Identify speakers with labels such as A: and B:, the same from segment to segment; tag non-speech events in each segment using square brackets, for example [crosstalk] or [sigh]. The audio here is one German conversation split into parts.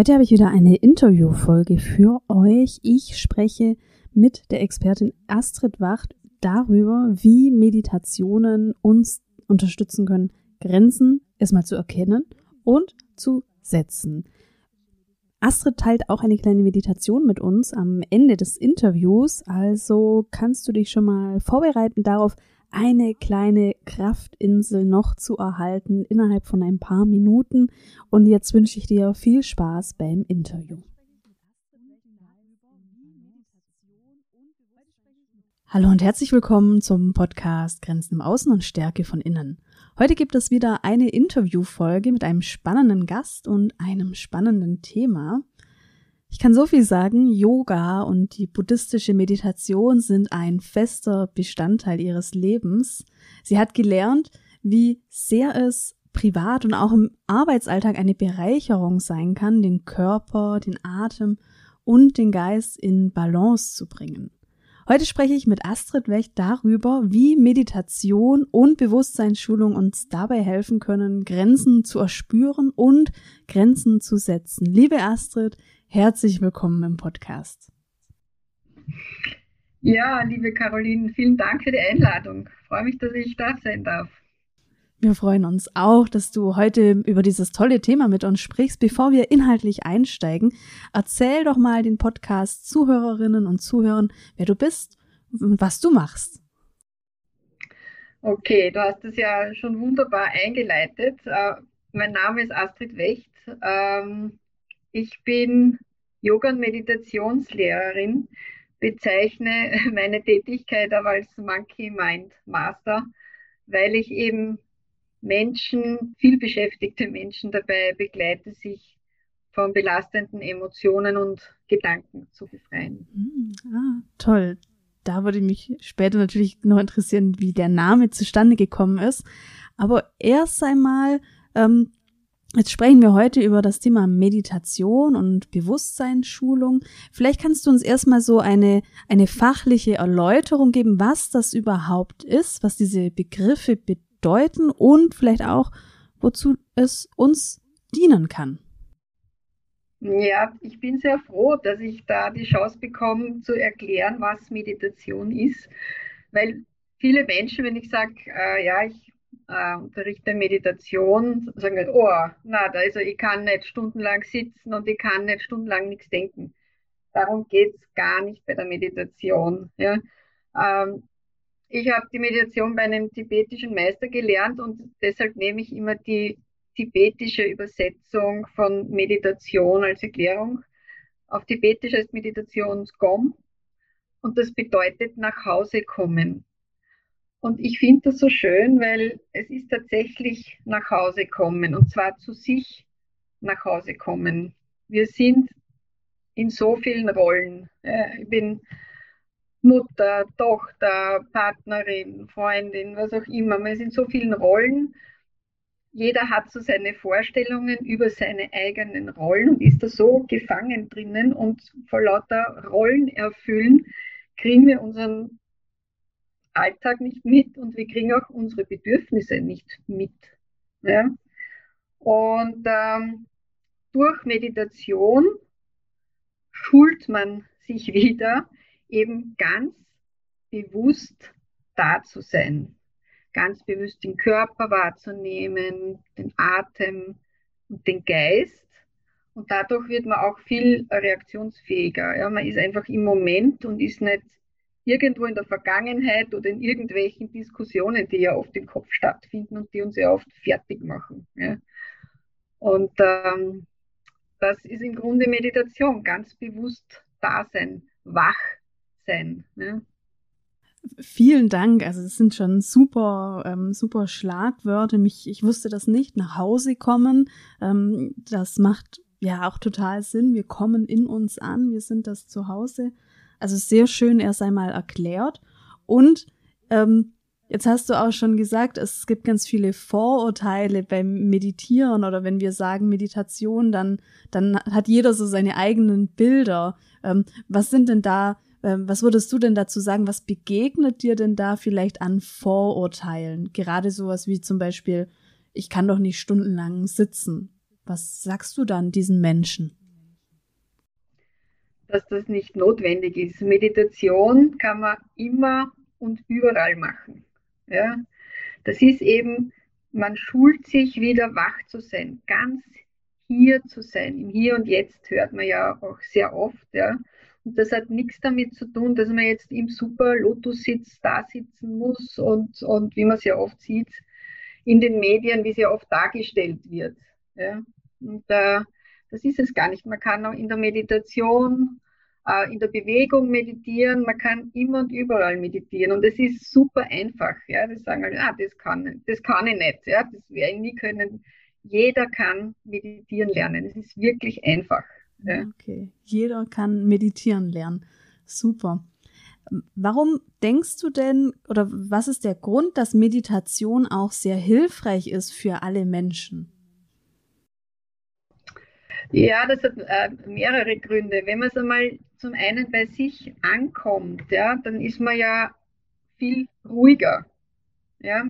A: Heute habe ich wieder eine Interviewfolge für euch. Ich spreche mit der Expertin Astrid Wacht darüber, wie Meditationen uns unterstützen können, Grenzen erstmal zu erkennen und zu setzen. Astrid teilt auch eine kleine Meditation mit uns am Ende des Interviews, also kannst du dich schon mal vorbereiten darauf, eine kleine Kraftinsel noch zu erhalten innerhalb von ein paar Minuten. Und jetzt wünsche ich dir viel Spaß beim Interview. Hallo und herzlich willkommen zum Podcast Grenzen im Außen und Stärke von Innen. Heute gibt es wieder eine Interviewfolge mit einem spannenden Gast und einem spannenden Thema. Ich kann so viel sagen, Yoga und die buddhistische Meditation sind ein fester Bestandteil ihres Lebens. Sie hat gelernt, wie sehr es privat und auch im Arbeitsalltag eine Bereicherung sein kann, den Körper, den Atem und den Geist in Balance zu bringen. Heute spreche ich mit Astrid Wecht darüber, wie Meditation und Bewusstseinsschulung uns dabei helfen können, Grenzen zu erspüren und Grenzen zu setzen. Liebe Astrid, Herzlich willkommen im Podcast.
B: Ja, liebe Caroline, vielen Dank für die Einladung. Ich freue mich, dass ich da sein darf.
A: Wir freuen uns auch, dass du heute über dieses tolle Thema mit uns sprichst. Bevor wir inhaltlich einsteigen, erzähl doch mal den Podcast Zuhörerinnen und Zuhörern, wer du bist und was du machst.
B: Okay, du hast es ja schon wunderbar eingeleitet. Äh, mein Name ist Astrid Wecht. Ähm, ich bin Yoga- und Meditationslehrerin, bezeichne [laughs] meine Tätigkeit aber als Monkey Mind Master, weil ich eben Menschen, viel beschäftigte Menschen dabei begleite, sich von belastenden Emotionen und Gedanken zu befreien.
A: Hm, ah, toll. Da würde mich später natürlich noch interessieren, wie der Name zustande gekommen ist. Aber erst einmal, ähm, Jetzt sprechen wir heute über das Thema Meditation und Bewusstseinsschulung. Vielleicht kannst du uns erstmal so eine, eine fachliche Erläuterung geben, was das überhaupt ist, was diese Begriffe bedeuten und vielleicht auch, wozu es uns dienen kann.
B: Ja, ich bin sehr froh, dass ich da die Chance bekomme zu erklären, was Meditation ist, weil viele Menschen, wenn ich sage, äh, ja, ich äh, unterrichte Meditation, sagen halt, oh, na, also ich kann nicht stundenlang sitzen und ich kann nicht stundenlang nichts denken. Darum geht es gar nicht bei der Meditation. Ja. Ähm, ich habe die Meditation bei einem tibetischen Meister gelernt und deshalb nehme ich immer die tibetische Übersetzung von Meditation als Erklärung. Auf Tibetisch heißt Meditation Gom und das bedeutet nach Hause kommen. Und ich finde das so schön, weil es ist tatsächlich nach Hause kommen und zwar zu sich nach Hause kommen. Wir sind in so vielen Rollen. Ich bin Mutter, Tochter, Partnerin, Freundin, was auch immer. Man ist in so vielen Rollen. Jeder hat so seine Vorstellungen über seine eigenen Rollen und ist da so gefangen drinnen und vor lauter Rollen erfüllen, kriegen wir unseren Alltag nicht mit und wir kriegen auch unsere Bedürfnisse nicht mit. Ja? Und ähm, durch Meditation schult man sich [laughs] wieder, eben ganz bewusst da zu sein, ganz bewusst den Körper wahrzunehmen, den Atem und den Geist. Und dadurch wird man auch viel reaktionsfähiger. Ja? Man ist einfach im Moment und ist nicht irgendwo in der Vergangenheit oder in irgendwelchen Diskussionen, die ja oft im Kopf stattfinden und die uns ja oft fertig machen. Ja. Und ähm, das ist im Grunde Meditation, ganz bewusst da sein, wach sein. Ja.
A: Vielen Dank. Also es sind schon super, ähm, super Schlagwörter. Mich, ich wusste das nicht. Nach Hause kommen, ähm, das macht ja auch total Sinn. Wir kommen in uns an. Wir sind das Zuhause. Also sehr schön erst einmal erklärt. Und ähm, jetzt hast du auch schon gesagt, es gibt ganz viele Vorurteile beim Meditieren oder wenn wir sagen Meditation, dann, dann hat jeder so seine eigenen Bilder. Ähm, was sind denn da, ähm, was würdest du denn dazu sagen? Was begegnet dir denn da vielleicht an Vorurteilen? Gerade sowas wie zum Beispiel, ich kann doch nicht stundenlang sitzen. Was sagst du dann diesen Menschen?
B: Dass das nicht notwendig ist. Meditation kann man immer und überall machen. Ja? Das ist eben, man schult sich wieder wach zu sein, ganz hier zu sein. Im Hier und Jetzt hört man ja auch sehr oft. Ja? Und das hat nichts damit zu tun, dass man jetzt im super Lotus-Sitz da sitzen muss und, und wie man es ja oft sieht in den Medien, wie es ja oft dargestellt wird. Ja? Und äh, das ist es gar nicht. Man kann auch in der Meditation, äh, in der Bewegung meditieren, man kann immer und überall meditieren. Und es ist super einfach. Ja? Das sagen alle, ah, das kann, das kann ich nicht. Ja? Das werde ich nie können. Jeder kann meditieren lernen. Es ist wirklich einfach.
A: Ja. Okay, jeder kann meditieren lernen. Super. Warum denkst du denn oder was ist der Grund, dass Meditation auch sehr hilfreich ist für alle Menschen?
B: Ja, das hat äh, mehrere Gründe. Wenn man es einmal zum einen bei sich ankommt, ja, dann ist man ja viel ruhiger. Ja.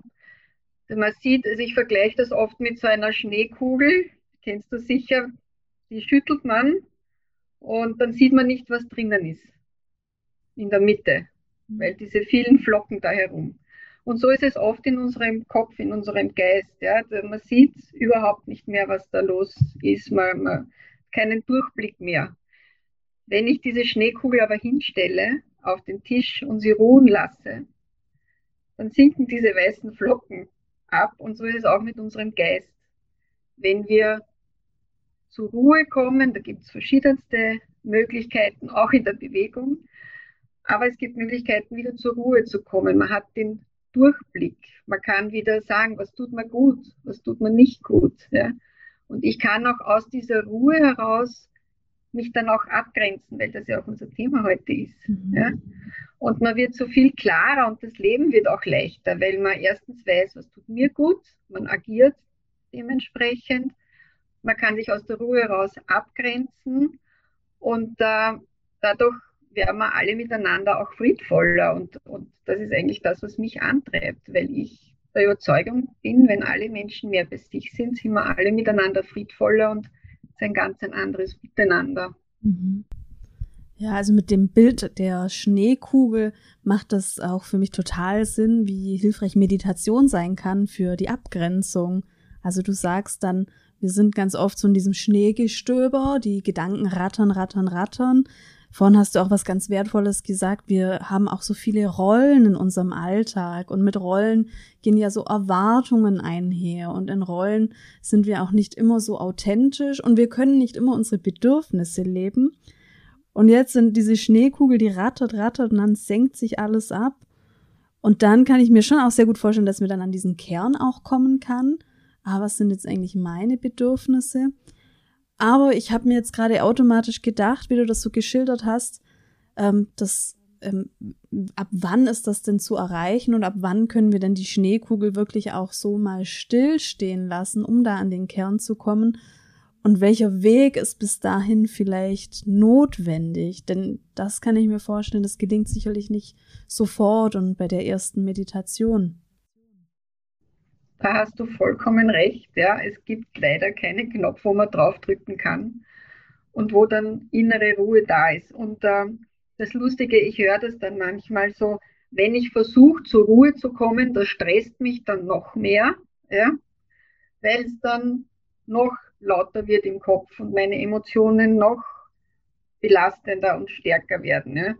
B: Man sieht, also ich vergleiche das oft mit so einer Schneekugel, kennst du sicher, die schüttelt man und dann sieht man nicht, was drinnen ist. In der Mitte, weil diese vielen Flocken da herum. Und so ist es oft in unserem Kopf, in unserem Geist. Ja. Man sieht überhaupt nicht mehr, was da los ist. Man, man keinen Durchblick mehr. Wenn ich diese Schneekugel aber hinstelle auf den Tisch und sie ruhen lasse, dann sinken diese weißen Flocken ab. Und so ist es auch mit unserem Geist. Wenn wir zur Ruhe kommen, da gibt es verschiedenste Möglichkeiten, auch in der Bewegung. Aber es gibt Möglichkeiten, wieder zur Ruhe zu kommen. Man hat den Durchblick. Man kann wieder sagen, was tut man gut, was tut man nicht gut. Ja? Und ich kann auch aus dieser Ruhe heraus mich dann auch abgrenzen, weil das ja auch unser Thema heute ist. Mhm. Ja? Und man wird so viel klarer und das Leben wird auch leichter, weil man erstens weiß, was tut mir gut, man agiert dementsprechend, man kann sich aus der Ruhe heraus abgrenzen und äh, dadurch werden wir alle miteinander auch friedvoller. Und, und das ist eigentlich das, was mich antreibt, weil ich der Überzeugung bin, wenn alle Menschen mehr bei sich sind, sind wir alle miteinander friedvoller und es ein ganz ein anderes Miteinander. Mhm.
A: Ja, also mit dem Bild der Schneekugel macht das auch für mich total Sinn, wie hilfreich Meditation sein kann für die Abgrenzung. Also du sagst dann, wir sind ganz oft so in diesem Schneegestöber, die Gedanken rattern, rattern, rattern. Vorhin hast du auch was ganz Wertvolles gesagt. Wir haben auch so viele Rollen in unserem Alltag und mit Rollen gehen ja so Erwartungen einher und in Rollen sind wir auch nicht immer so authentisch und wir können nicht immer unsere Bedürfnisse leben. Und jetzt sind diese Schneekugel, die rattert, rattert und dann senkt sich alles ab. Und dann kann ich mir schon auch sehr gut vorstellen, dass mir dann an diesen Kern auch kommen kann ah, was sind jetzt eigentlich meine Bedürfnisse? Aber ich habe mir jetzt gerade automatisch gedacht, wie du das so geschildert hast, ähm, dass ähm, ab wann ist das denn zu erreichen und ab wann können wir denn die Schneekugel wirklich auch so mal stillstehen lassen, um da an den Kern zu kommen? Und welcher Weg ist bis dahin vielleicht notwendig? Denn das kann ich mir vorstellen, das gelingt sicherlich nicht sofort und bei der ersten Meditation.
B: Da hast du vollkommen recht. Ja. Es gibt leider keinen Knopf, wo man draufdrücken kann und wo dann innere Ruhe da ist. Und äh, das Lustige, ich höre das dann manchmal so, wenn ich versuche, zur Ruhe zu kommen, das stresst mich dann noch mehr, ja, weil es dann noch lauter wird im Kopf und meine Emotionen noch belastender und stärker werden. Ja.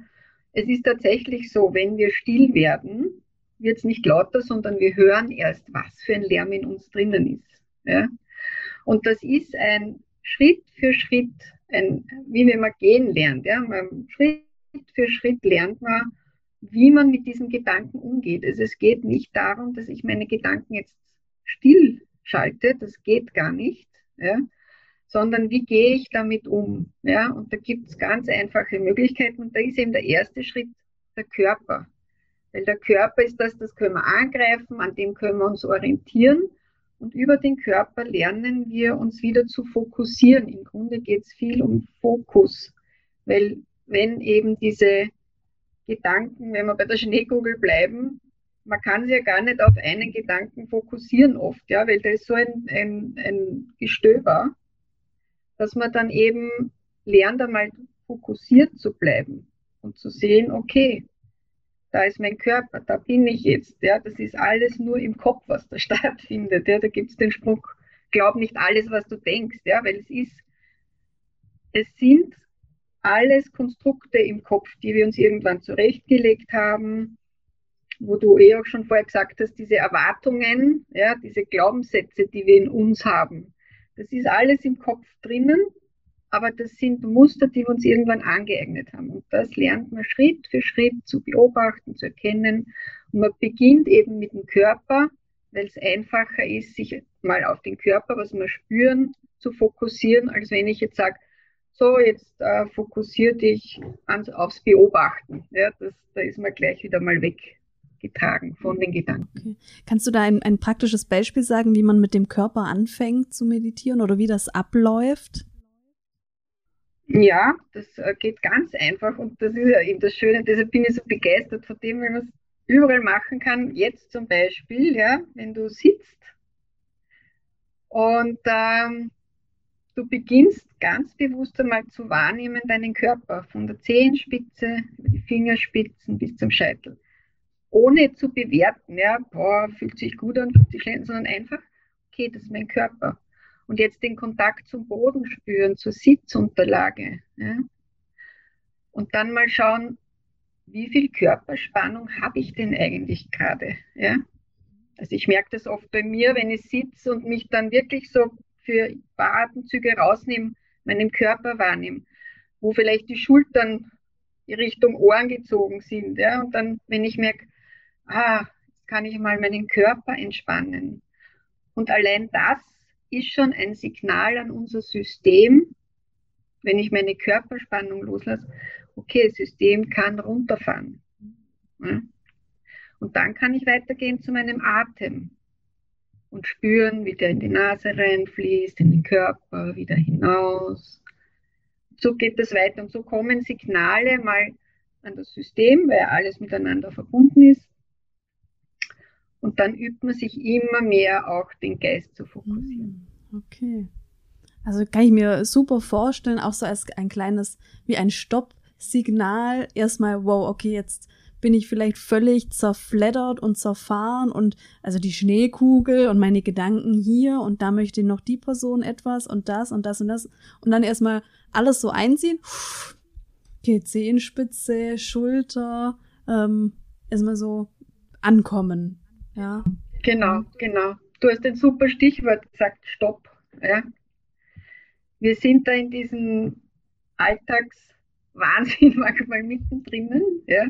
B: Es ist tatsächlich so, wenn wir still werden, wird es nicht lauter, sondern wir hören erst, was für ein Lärm in uns drinnen ist. Ja? Und das ist ein Schritt für Schritt, ein, wie wenn man gehen lernt. Ja? Man, Schritt für Schritt lernt man, wie man mit diesen Gedanken umgeht. Also es geht nicht darum, dass ich meine Gedanken jetzt still schalte, das geht gar nicht, ja? sondern wie gehe ich damit um? Ja? Und da gibt es ganz einfache Möglichkeiten und da ist eben der erste Schritt der Körper. Weil der Körper ist das, das können wir angreifen, an dem können wir uns orientieren. Und über den Körper lernen wir uns wieder zu fokussieren. Im Grunde geht es viel um Fokus. Weil wenn eben diese Gedanken, wenn wir bei der Schneekugel bleiben, man kann sich ja gar nicht auf einen Gedanken fokussieren oft, ja, weil da ist so ein, ein, ein Gestöber, dass man dann eben lernt einmal fokussiert zu bleiben und zu sehen, okay, da ist mein Körper, da bin ich jetzt. Ja, das ist alles nur im Kopf, was da [laughs] stattfindet. Ja, da gibt es den Spruch, glaub nicht alles, was du denkst, ja, weil es ist, es sind alles Konstrukte im Kopf, die wir uns irgendwann zurechtgelegt haben, wo du eh auch schon vorher gesagt hast, diese Erwartungen, ja, diese Glaubenssätze, die wir in uns haben. Das ist alles im Kopf drinnen aber das sind Muster, die wir uns irgendwann angeeignet haben. Und das lernt man Schritt für Schritt zu beobachten, zu erkennen. Und man beginnt eben mit dem Körper, weil es einfacher ist, sich mal auf den Körper, was wir spüren, zu fokussieren, als wenn ich jetzt sage, so, jetzt äh, fokussier dich ans, aufs Beobachten. Ja, das, da ist man gleich wieder mal weggetragen von den Gedanken. Okay.
A: Kannst du da ein, ein praktisches Beispiel sagen, wie man mit dem Körper anfängt zu meditieren oder wie das abläuft?
B: Ja, das äh, geht ganz einfach und das ist ja eben das Schöne, deshalb bin ich so begeistert von dem, wenn man es überall machen kann. Jetzt zum Beispiel, ja, wenn du sitzt und ähm, du beginnst ganz bewusst einmal zu wahrnehmen deinen Körper von der Zehenspitze über die Fingerspitzen bis zum Scheitel. Ohne zu bewerten, ja, boah, fühlt sich gut an, fühlt sich schlecht, sondern einfach, okay, das ist mein Körper und jetzt den Kontakt zum Boden spüren, zur Sitzunterlage. Ja? Und dann mal schauen, wie viel Körperspannung habe ich denn eigentlich gerade? Ja? Also ich merke das oft bei mir, wenn ich sitze und mich dann wirklich so für ein paar Atemzüge rausnehme, meinen Körper wahrnehme, wo vielleicht die Schultern Richtung Ohren gezogen sind. Ja? Und dann, wenn ich merke, ah, kann ich mal meinen Körper entspannen. Und allein das ist schon ein Signal an unser System, wenn ich meine Körperspannung loslasse, okay, das System kann runterfahren. Und dann kann ich weitergehen zu meinem Atem und spüren, wie der in die Nase reinfließt, in den Körper, wieder hinaus. So geht es weiter und so kommen Signale mal an das System, weil alles miteinander verbunden ist. Dann übt man sich immer mehr auch den Geist zu fokussieren.
A: Hm, okay. Also kann ich mir super vorstellen, auch so als ein kleines, wie ein Stoppsignal. Erstmal, wow, okay, jetzt bin ich vielleicht völlig zerfleddert und zerfahren und also die Schneekugel und meine Gedanken hier und da möchte noch die Person etwas und das und das und das und dann erstmal alles so einziehen. Okay, Zehenspitze, Schulter, ähm, erstmal so ankommen. Ja.
B: Genau, genau. Du hast ein super Stichwort gesagt, Stopp. Ja. Wir sind da in diesem Alltagswahnsinn [laughs] manchmal mittendrin. Ja.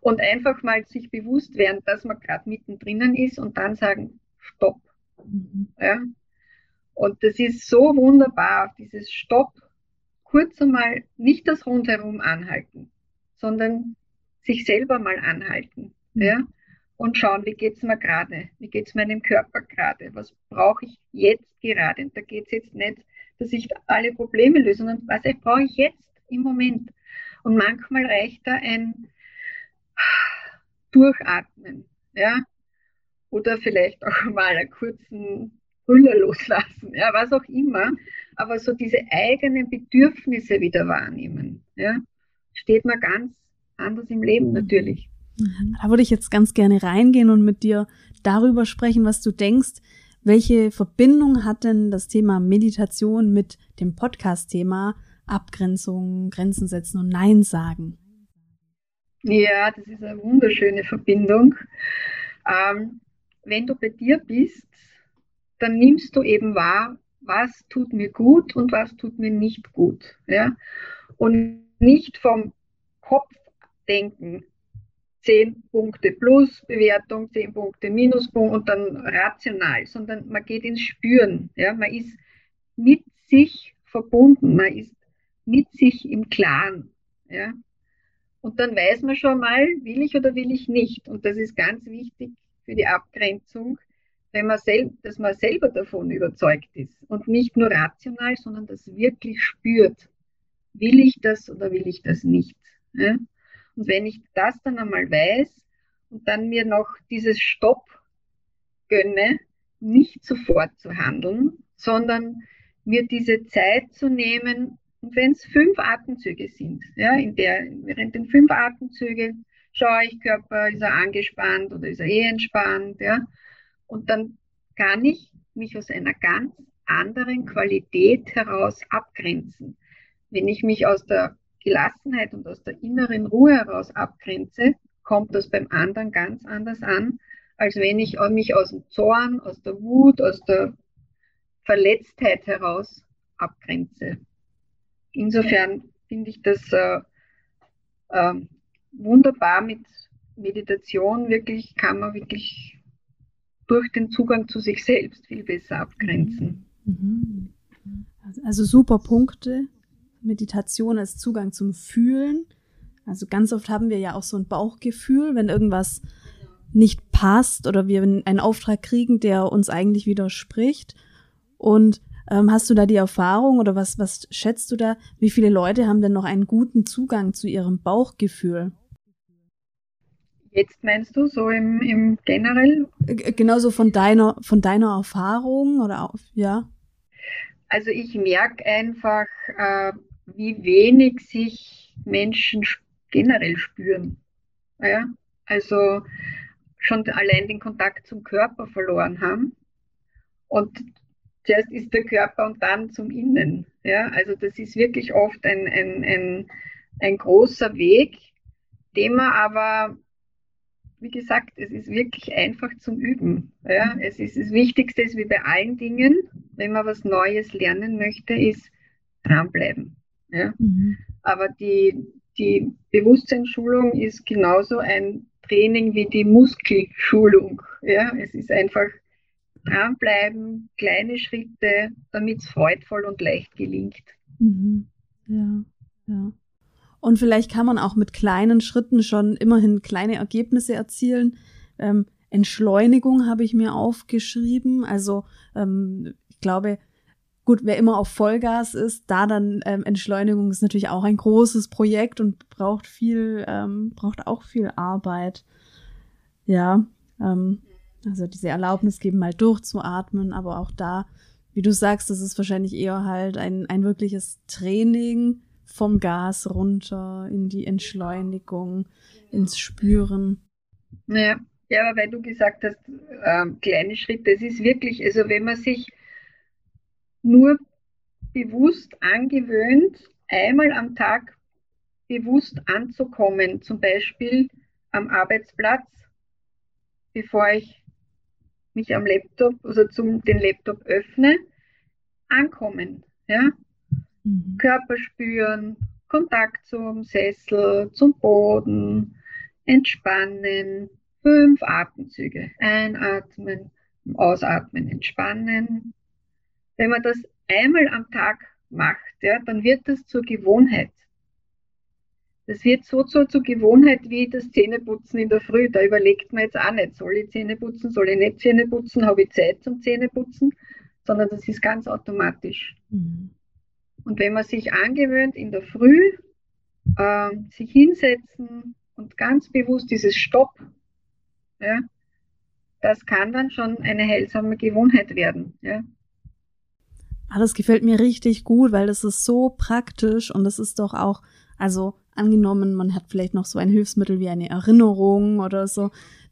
B: Und einfach mal sich bewusst werden, dass man gerade mittendrin ist und dann sagen, Stopp. Mhm. Ja. Und das ist so wunderbar, dieses Stopp, kurz einmal nicht das Rundherum anhalten, sondern sich selber mal anhalten. Mhm. Ja und schauen, wie geht es mir gerade, wie geht es meinem Körper gerade, was brauche ich jetzt gerade. Und da geht es jetzt nicht, dass ich alle Probleme löse, sondern was brauche ich jetzt im Moment. Und manchmal reicht da ein Durchatmen, ja, oder vielleicht auch mal einen kurzen Brüller loslassen, ja, was auch immer, aber so diese eigenen Bedürfnisse wieder wahrnehmen, ja, steht mir ganz anders im Leben natürlich.
A: Mhm. Da würde ich jetzt ganz gerne reingehen und mit dir darüber sprechen, was du denkst. Welche Verbindung hat denn das Thema Meditation mit dem Podcast-Thema Abgrenzung, Grenzen setzen und Nein sagen?
B: Ja, das ist eine wunderschöne Verbindung. Ähm, wenn du bei dir bist, dann nimmst du eben wahr, was tut mir gut und was tut mir nicht gut. Ja? Und nicht vom Kopf denken, 10 Punkte plus Bewertung, 10 Punkte Minuspunkt und dann rational, sondern man geht ins Spüren. Ja? Man ist mit sich verbunden, man ist mit sich im Klaren. Ja? Und dann weiß man schon mal, will ich oder will ich nicht. Und das ist ganz wichtig für die Abgrenzung, wenn man sel dass man selber davon überzeugt ist und nicht nur rational, sondern das wirklich spürt. Will ich das oder will ich das nicht? Ja? Und wenn ich das dann einmal weiß und dann mir noch dieses Stopp gönne, nicht sofort zu handeln, sondern mir diese Zeit zu nehmen, Und wenn es fünf Atemzüge sind, ja, in der, während den fünf Atemzügen schaue ich, Körper, ist er angespannt oder ist er eh entspannt, ja. Und dann kann ich mich aus einer ganz anderen Qualität heraus abgrenzen. Wenn ich mich aus der Gelassenheit und aus der inneren Ruhe heraus abgrenze, kommt das beim anderen ganz anders an, als wenn ich mich aus dem Zorn, aus der Wut, aus der Verletztheit heraus abgrenze. Insofern finde ich das äh, äh, wunderbar mit Meditation. Wirklich kann man wirklich durch den Zugang zu sich selbst viel besser abgrenzen.
A: Mhm. Also super Punkte. Meditation als Zugang zum Fühlen. Also ganz oft haben wir ja auch so ein Bauchgefühl, wenn irgendwas nicht passt oder wir einen Auftrag kriegen, der uns eigentlich widerspricht. Und ähm, hast du da die Erfahrung oder was, was schätzt du da? Wie viele Leute haben denn noch einen guten Zugang zu ihrem Bauchgefühl?
B: Jetzt meinst du so im, im generell?
A: Genauso von deiner, von deiner Erfahrung oder auch, ja?
B: Also ich merke einfach, äh, wie wenig sich Menschen generell spüren. Ja? Also schon allein den Kontakt zum Körper verloren haben. Und zuerst ist der Körper und dann zum Innen. Ja? Also das ist wirklich oft ein, ein, ein, ein großer Weg, den man aber, wie gesagt, es ist wirklich einfach zum Üben. Ja? Es ist das Wichtigste ist wie bei allen Dingen, wenn man was Neues lernen möchte, ist dranbleiben. Ja? Mhm. Aber die, die Bewusstseinsschulung ist genauso ein Training wie die Muskelschulung. Ja? Es ist einfach dranbleiben, kleine Schritte, damit es freudvoll und leicht gelingt.
A: Mhm. Ja, ja. Und vielleicht kann man auch mit kleinen Schritten schon immerhin kleine Ergebnisse erzielen. Ähm, Entschleunigung habe ich mir aufgeschrieben. Also ähm, ich glaube, gut, wer immer auf Vollgas ist, da dann ähm, Entschleunigung ist natürlich auch ein großes Projekt und braucht viel, ähm, braucht auch viel Arbeit. Ja, ähm, also diese Erlaubnis geben, mal durchzuatmen, aber auch da, wie du sagst, das ist wahrscheinlich eher halt ein, ein wirkliches Training vom Gas runter in die Entschleunigung, ins Spüren.
B: Ja, ja aber weil du gesagt hast, ähm, kleine Schritte, es ist wirklich, also wenn man sich nur bewusst angewöhnt, einmal am Tag bewusst anzukommen, zum Beispiel am Arbeitsplatz, bevor ich mich am Laptop, also zum den Laptop öffne, ankommen. Ja? Mhm. Körper spüren, Kontakt zum Sessel, zum Boden, entspannen, fünf Atemzüge. Einatmen, ausatmen, entspannen. Wenn man das einmal am Tag macht, ja, dann wird das zur Gewohnheit. Das wird so zur, zur Gewohnheit wie das Zähneputzen in der Früh. Da überlegt man jetzt auch nicht, soll ich Zähne putzen, soll ich nicht Zähne putzen, habe ich Zeit zum Zähneputzen, sondern das ist ganz automatisch. Mhm. Und wenn man sich angewöhnt, in der Früh äh, sich hinsetzen und ganz bewusst dieses Stopp, ja, das kann dann schon eine heilsame Gewohnheit werden. Ja.
A: Ah, das gefällt mir richtig gut, weil das ist so praktisch und das ist doch auch, also angenommen, man hat vielleicht noch so ein Hilfsmittel wie eine Erinnerung oder so.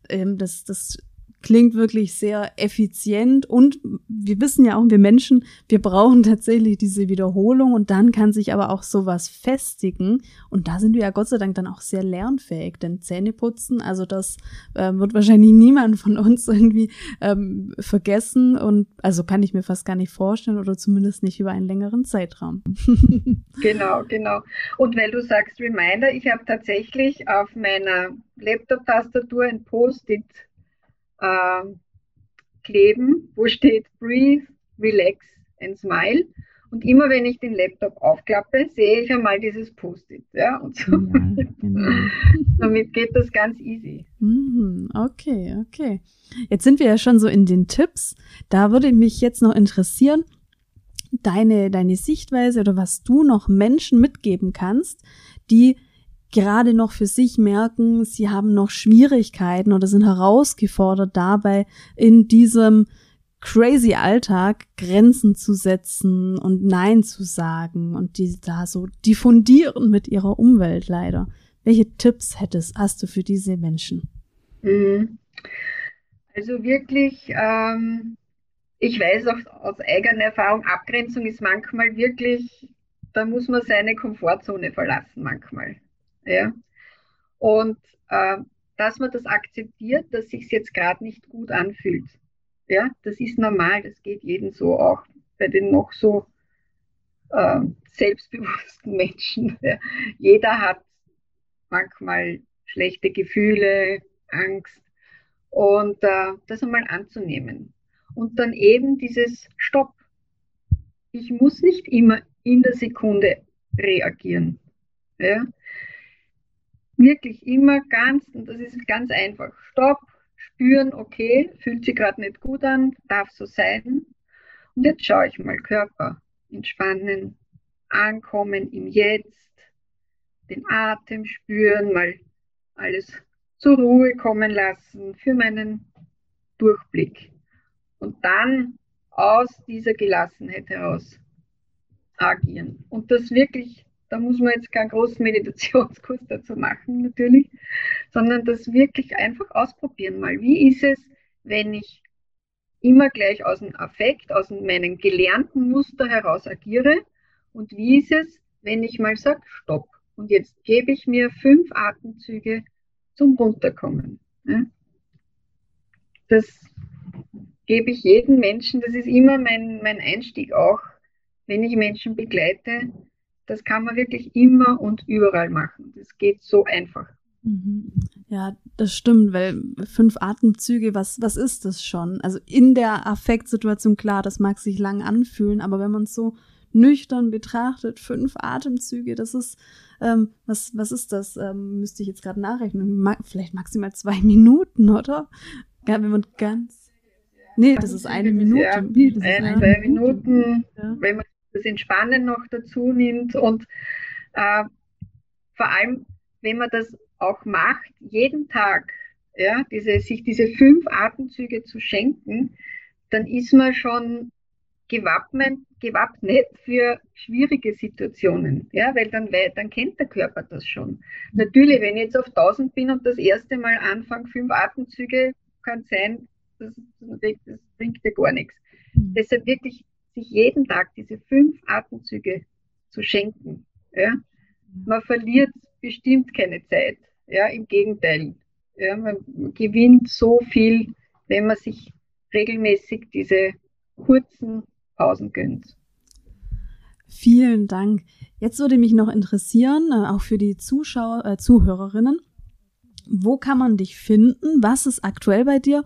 A: Ähm, das, das klingt wirklich sehr effizient und wir wissen ja auch, wir Menschen, wir brauchen tatsächlich diese Wiederholung und dann kann sich aber auch sowas festigen und da sind wir ja Gott sei Dank dann auch sehr lernfähig, denn Zähneputzen, also das äh, wird wahrscheinlich niemand von uns [laughs] irgendwie ähm, vergessen und also kann ich mir fast gar nicht vorstellen oder zumindest nicht über einen längeren Zeitraum. [laughs]
B: genau, genau. Und weil du sagst Reminder, ich habe tatsächlich auf meiner Laptop-Tastatur ein Post-it äh, kleben, wo steht Breathe, Relax and Smile. Und immer wenn ich den Laptop aufklappe, sehe ich einmal dieses Post-it. Ja, und so. Ja, genau. [laughs] Damit geht das ganz easy.
A: Mhm, okay, okay. Jetzt sind wir ja schon so in den Tipps. Da würde mich jetzt noch interessieren, deine, deine Sichtweise oder was du noch Menschen mitgeben kannst, die gerade noch für sich merken, sie haben noch Schwierigkeiten oder sind herausgefordert dabei, in diesem crazy Alltag Grenzen zu setzen und Nein zu sagen und die da so diffundieren mit ihrer Umwelt leider. Welche Tipps hättest, hast du für diese Menschen?
B: Mhm. Also wirklich, ähm, ich weiß auch aus eigener Erfahrung, Abgrenzung ist manchmal wirklich, da muss man seine Komfortzone verlassen manchmal. Ja. Und äh, dass man das akzeptiert, dass sich jetzt gerade nicht gut anfühlt. Ja, das ist normal, das geht jedem so, auch bei den noch so äh, [laughs] selbstbewussten Menschen. Ja. Jeder hat manchmal schlechte Gefühle, Angst und äh, das einmal anzunehmen. Und dann eben dieses Stopp. Ich muss nicht immer in der Sekunde reagieren. Ja? Wirklich immer ganz, und das ist ganz einfach. Stopp, spüren, okay, fühlt sich gerade nicht gut an, darf so sein. Und jetzt schaue ich mal Körper entspannen, ankommen im Jetzt, den Atem spüren, mal alles zur Ruhe kommen lassen für meinen Durchblick. Und dann aus dieser Gelassenheit heraus agieren. Und das wirklich, da muss man jetzt keinen großen Meditationskurs [laughs] dazu machen, natürlich, sondern das wirklich einfach ausprobieren mal. Wie ist es, wenn ich immer gleich aus dem Affekt, aus meinem gelernten Muster heraus agiere? Und wie ist es, wenn ich mal sage, stopp? Und jetzt gebe ich mir fünf Atemzüge zum Runterkommen. Das gebe ich jedem Menschen, das ist immer mein, mein Einstieg auch, wenn ich Menschen begleite. Das kann man wirklich immer und überall machen. Das geht so einfach.
A: Mhm. Ja, das stimmt, weil fünf Atemzüge, was, was ist das schon? Also in der Affektsituation, klar, das mag sich lang anfühlen, aber wenn man es so nüchtern betrachtet, fünf Atemzüge, das ist, ähm, was, was ist das? Ähm, müsste ich jetzt gerade nachrechnen. Ma vielleicht maximal zwei Minuten, oder? Ja, wenn man ganz. Nee, das ist eine Minute. Ja, nee,
B: das ein, eine, zwei Minuten, ja. wenn man das Entspannen noch dazu nimmt und äh, vor allem, wenn man das auch macht, jeden Tag, ja, diese, sich diese fünf Atemzüge zu schenken, dann ist man schon gewappnet, gewappnet für schwierige Situationen, ja, weil dann, dann kennt der Körper das schon. Natürlich, wenn ich jetzt auf 1000 bin und das erste Mal anfange, fünf Atemzüge, kann sein, das, das bringt dir gar nichts. Mhm. Deshalb wirklich sich jeden Tag diese fünf Atemzüge zu schenken. Ja. Man verliert bestimmt keine Zeit. Ja, im Gegenteil. Ja, man gewinnt so viel, wenn man sich regelmäßig diese kurzen Pausen gönnt.
A: Vielen Dank. Jetzt würde mich noch interessieren, äh, auch für die Zuschauer, äh, Zuhörerinnen, wo kann man dich finden? Was ist aktuell bei dir?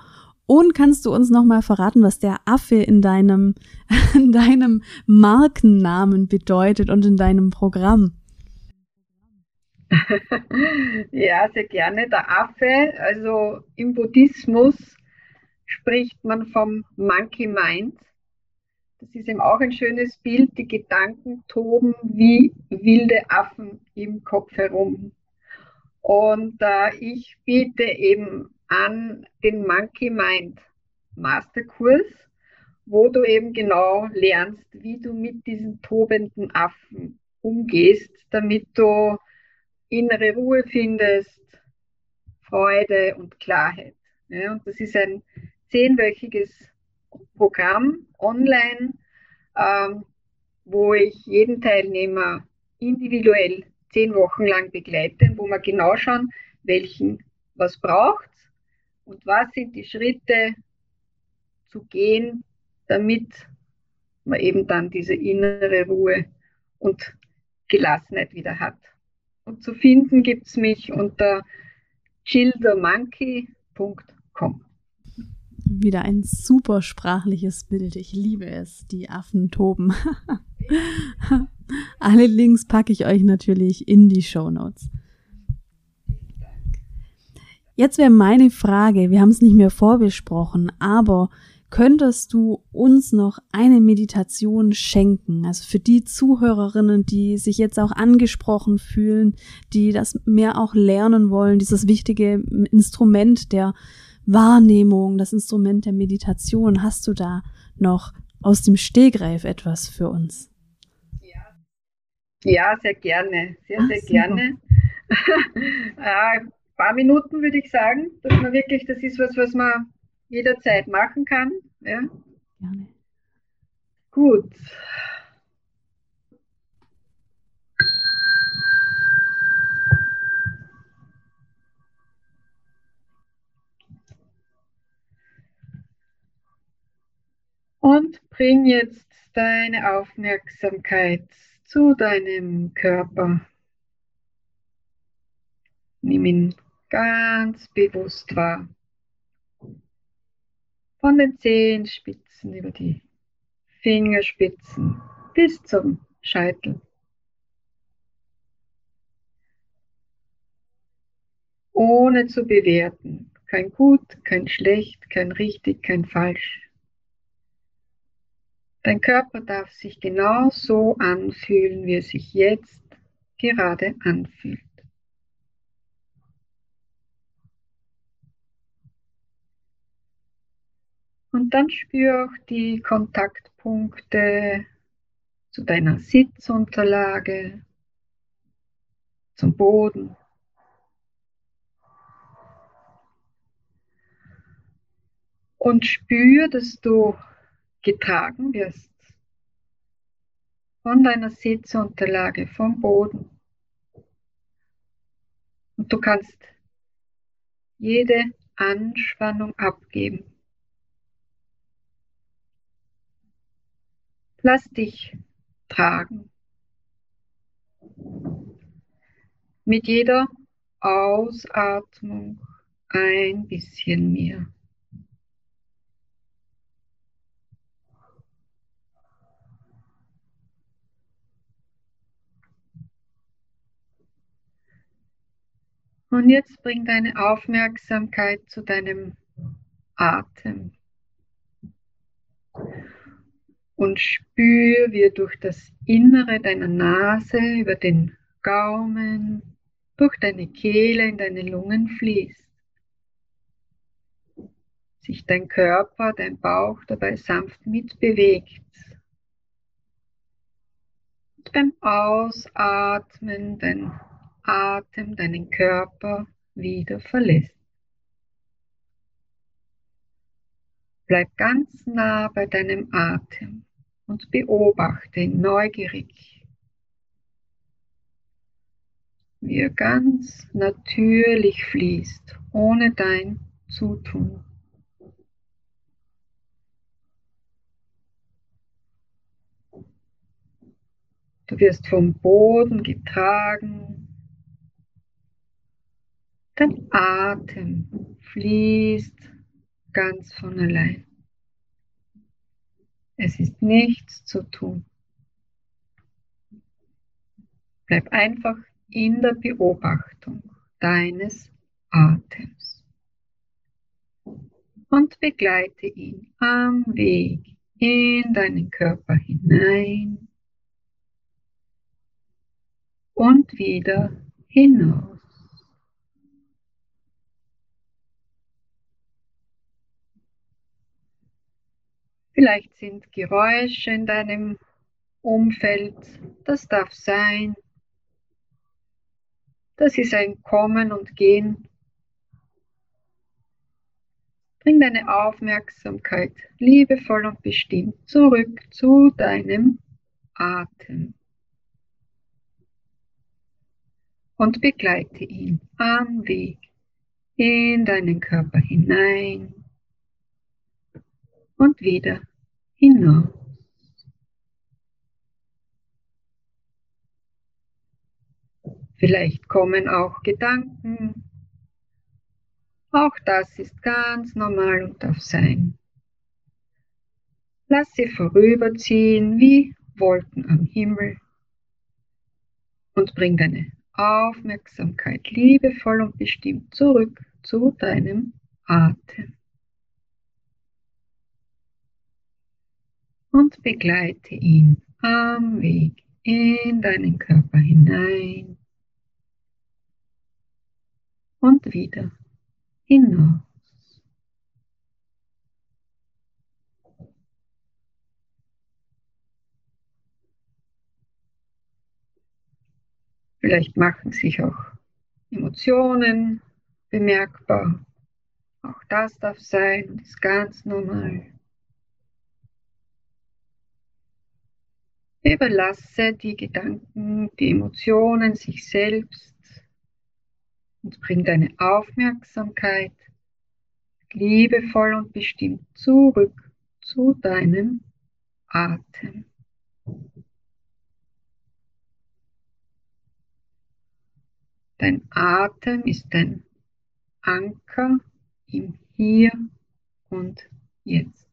A: Und kannst du uns noch mal verraten, was der Affe in deinem, [laughs] in deinem Markennamen bedeutet und in deinem Programm? [laughs]
B: ja, sehr gerne. Der Affe, also im Buddhismus spricht man vom Monkey Mind. Das ist eben auch ein schönes Bild. Die Gedanken toben wie wilde Affen im Kopf herum. Und äh, ich biete eben an den Monkey Mind Masterkurs, wo du eben genau lernst, wie du mit diesen tobenden Affen umgehst, damit du innere Ruhe findest, Freude und Klarheit. Ja, und das ist ein zehnwöchiges Programm online, ähm, wo ich jeden Teilnehmer individuell zehn Wochen lang begleite, wo wir genau schauen, welchen, was braucht und was sind die Schritte zu gehen, damit man eben dann diese innere Ruhe und Gelassenheit wieder hat. Und zu finden gibt es mich unter chillthemonkey.com.
A: Wieder ein super sprachliches Bild. Ich liebe es. Die Affen toben. [laughs] Alle Links packe ich euch natürlich in die Show Notes. Jetzt wäre meine Frage, wir haben es nicht mehr vorbesprochen, aber könntest du uns noch eine Meditation schenken? Also für die Zuhörerinnen, die sich jetzt auch angesprochen fühlen, die das mehr auch lernen wollen, dieses wichtige Instrument der Wahrnehmung, das Instrument der Meditation. Hast du da noch aus dem Stegreif etwas für uns?
B: Ja, ja sehr gerne, sehr, Ach, sehr super. gerne. ein [laughs] paar Minuten würde ich sagen, dass man wirklich, das ist was, was man jederzeit machen kann. Ja. Gerne. Gut. Und bring jetzt deine Aufmerksamkeit zu deinem Körper. Nimm ihn ganz bewusst wahr. Von den Zehenspitzen über die Fingerspitzen bis zum Scheitel. Ohne zu bewerten. Kein gut, kein schlecht, kein richtig, kein falsch. Dein Körper darf sich genau so anfühlen, wie er sich jetzt gerade anfühlt. Und dann spür auch die Kontaktpunkte zu deiner Sitzunterlage, zum Boden. Und spür, dass du getragen wirst von deiner Sitzunterlage, vom Boden. Und du kannst jede Anspannung abgeben. Lass dich tragen. Mit jeder Ausatmung ein bisschen mehr. Und jetzt bring deine Aufmerksamkeit zu deinem Atem. Und spür, wie er durch das Innere deiner Nase, über den Gaumen, durch deine Kehle in deine Lungen fließt. Sich dein Körper, dein Bauch dabei sanft mitbewegt. Und beim Ausatmen dein Atem deinen Körper wieder verlässt. Bleib ganz nah bei deinem Atem und beobachte neugierig, wie er ganz natürlich fließt, ohne dein Zutun. Du wirst vom Boden getragen Dein Atem fließt ganz von allein. Es ist nichts zu tun. Bleib einfach in der Beobachtung deines Atems und begleite ihn am Weg in deinen Körper hinein und wieder hinaus. Vielleicht sind Geräusche in deinem Umfeld, das darf sein. Das ist ein Kommen und Gehen. Bring deine Aufmerksamkeit liebevoll und bestimmt zurück zu deinem Atem. Und begleite ihn am Weg in deinen Körper hinein und wieder hinaus. Vielleicht kommen auch Gedanken. Auch das ist ganz normal und darf sein. Lass sie vorüberziehen wie Wolken am Himmel und bring deine Aufmerksamkeit liebevoll und bestimmt zurück zu deinem Atem. und begleite ihn am Weg in deinen Körper hinein und wieder hinaus. Vielleicht machen sich auch Emotionen bemerkbar. Auch das darf sein und ist ganz normal. Überlasse die Gedanken, die Emotionen sich selbst und bring deine Aufmerksamkeit liebevoll und bestimmt zurück zu deinem Atem. Dein Atem ist ein Anker im Hier und Jetzt.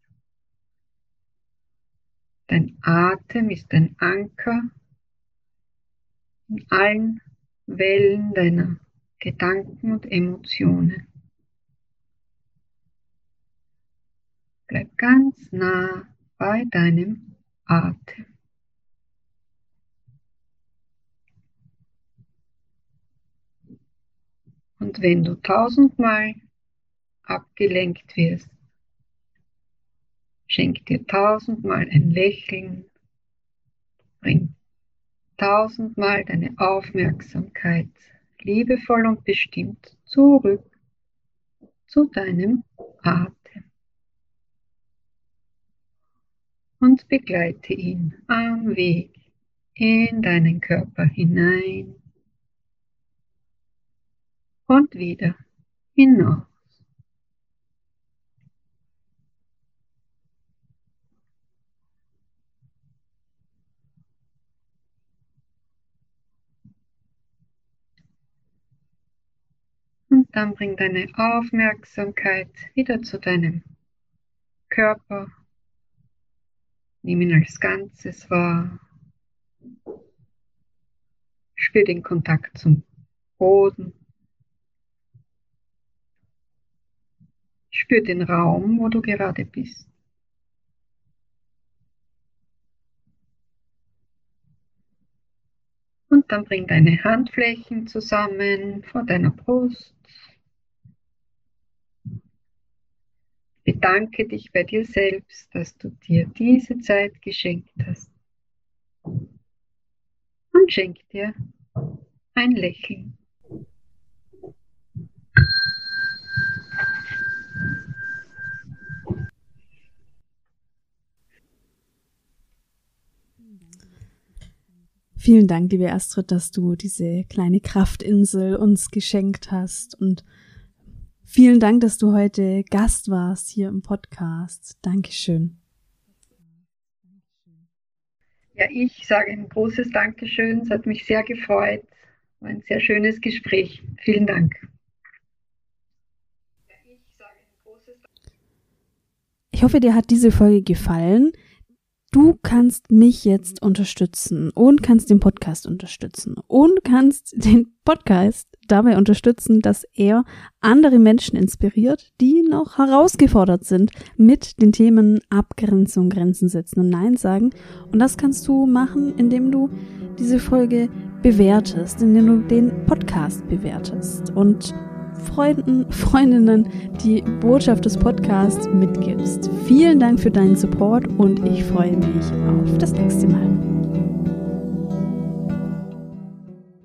B: Dein Atem ist ein Anker in allen Wellen deiner Gedanken und Emotionen. Bleib ganz nah bei deinem Atem. Und wenn du tausendmal abgelenkt wirst, schenk dir tausendmal ein Lächeln, bring tausendmal deine Aufmerksamkeit liebevoll und bestimmt zurück zu deinem Atem. Und begleite ihn am Weg in deinen Körper hinein und wieder hinaus. Dann bring deine Aufmerksamkeit wieder zu deinem Körper. Nimm ihn als Ganzes wahr. Spür den Kontakt zum Boden. Spür den Raum, wo du gerade bist. Und dann bring deine Handflächen zusammen vor deiner Brust. Bedanke dich bei dir selbst, dass du dir diese Zeit geschenkt hast. Und schenk dir ein Lächeln.
A: Vielen Dank, liebe Astrid, dass du diese kleine Kraftinsel uns geschenkt hast und vielen Dank, dass du heute Gast warst hier im Podcast. Dankeschön.
B: Ja, ich sage ein großes Dankeschön. Es hat mich sehr gefreut. War ein sehr schönes Gespräch. Vielen Dank.
A: Ich hoffe, dir hat diese Folge gefallen. Du kannst mich jetzt unterstützen und kannst den Podcast unterstützen und kannst den Podcast dabei unterstützen, dass er andere Menschen inspiriert, die noch herausgefordert sind mit den Themen Abgrenzung, Grenzen setzen und Nein sagen. Und das kannst du machen, indem du diese Folge bewertest, indem du den Podcast bewertest und Freunden, Freundinnen die Botschaft des Podcasts mitgibst. Vielen Dank für deinen Support und ich freue mich auf das nächste Mal.